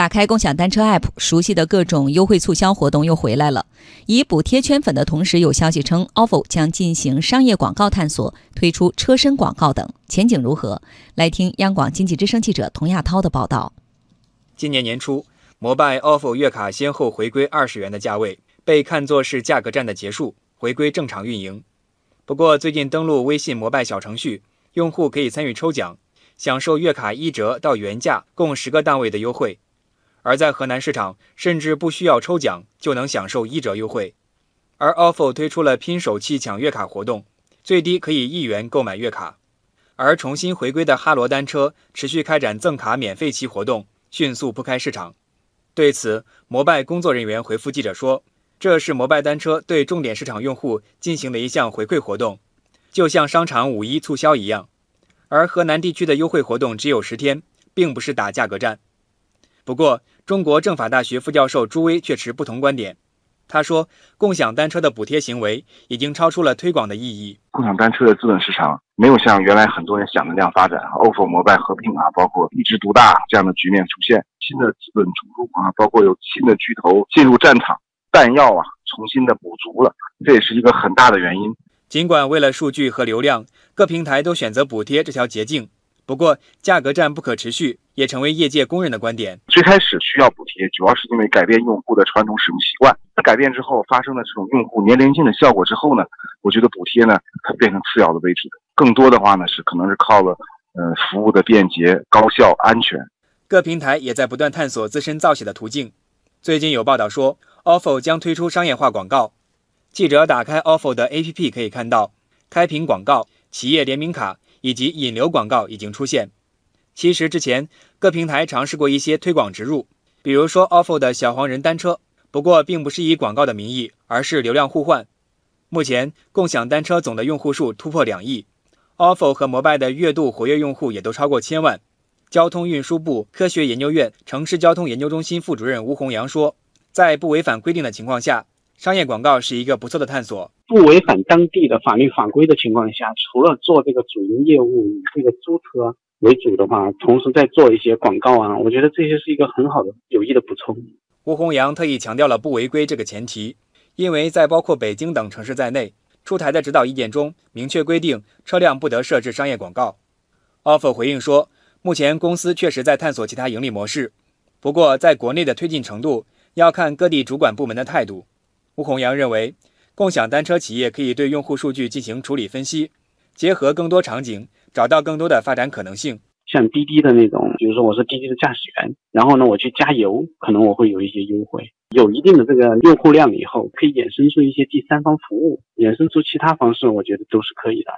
打开共享单车 App，熟悉的各种优惠促销活动又回来了。以补贴圈粉的同时，有消息称 ofo 将进行商业广告探索，推出车身广告等，前景如何？来听央广经济之声记者童亚涛的报道。今年年初，摩拜 ofo 月卡先后回归二十元的价位，被看作是价格战的结束，回归正常运营。不过，最近登录微信摩拜小程序，用户可以参与抽奖，享受月卡一折到原价共十个档位的优惠。而在河南市场，甚至不需要抽奖就能享受一折优惠。而 ofo 推出了拼手气抢月卡活动，最低可以一元购买月卡。而重新回归的哈罗单车持续开展赠卡免费期活动，迅速铺开市场。对此，摩拜工作人员回复记者说：“这是摩拜单车对重点市场用户进行的一项回馈活动，就像商场五一促销一样。而河南地区的优惠活动只有十天，并不是打价格战。”不过，中国政法大学副教授朱威却持不同观点。他说：“共享单车的补贴行为已经超出了推广的意义。共享单车的资本市场没有像原来很多人想的那样发展，ofo、摩拜合并啊，包括一枝独大这样的局面出现，新的资本注入啊，包括有新的巨头进入战场，弹药啊重新的补足了，这也是一个很大的原因。尽管为了数据和流量，各平台都选择补贴这条捷径。”不过，价格战不可持续，也成为业界公认的观点。最开始需要补贴，主要是因为改变用户的传统使用习惯。那改变之后发生的这种用户年龄性的效果之后呢，我觉得补贴呢，它变成次要的位置。更多的话呢，是可能是靠了，呃，服务的便捷、高效、安全。各平台也在不断探索自身造血的途径。最近有报道说，ofo 将推出商业化广告。记者打开 ofo 的 APP，可以看到开屏广告、企业联名卡。以及引流广告已经出现。其实之前各平台尝试过一些推广植入，比如说 ofo 的小黄人单车，不过并不是以广告的名义，而是流量互换。目前共享单车总的用户数突破两亿，ofo 和摩拜的月度活跃用户也都超过千万。交通运输部科学研究院城市交通研究中心副主任吴洪阳说，在不违反规定的情况下。商业广告是一个不错的探索，不违反当地的法律法规的情况下，除了做这个主营业务以这个租车为主的话，同时再做一些广告啊，我觉得这些是一个很好的有益的补充。吴宏阳特意强调了不违规这个前提，因为在包括北京等城市在内出台的指导意见中明确规定，车辆不得设置商业广告。offer 回应说，目前公司确实在探索其他盈利模式，不过在国内的推进程度要看各地主管部门的态度。吴洪阳认为，共享单车企业可以对用户数据进行处理分析，结合更多场景，找到更多的发展可能性。像滴滴的那种，比如说我是滴滴的驾驶员，然后呢我去加油，可能我会有一些优惠。有一定的这个用户量以后，可以衍生出一些第三方服务，衍生出其他方式，我觉得都是可以的。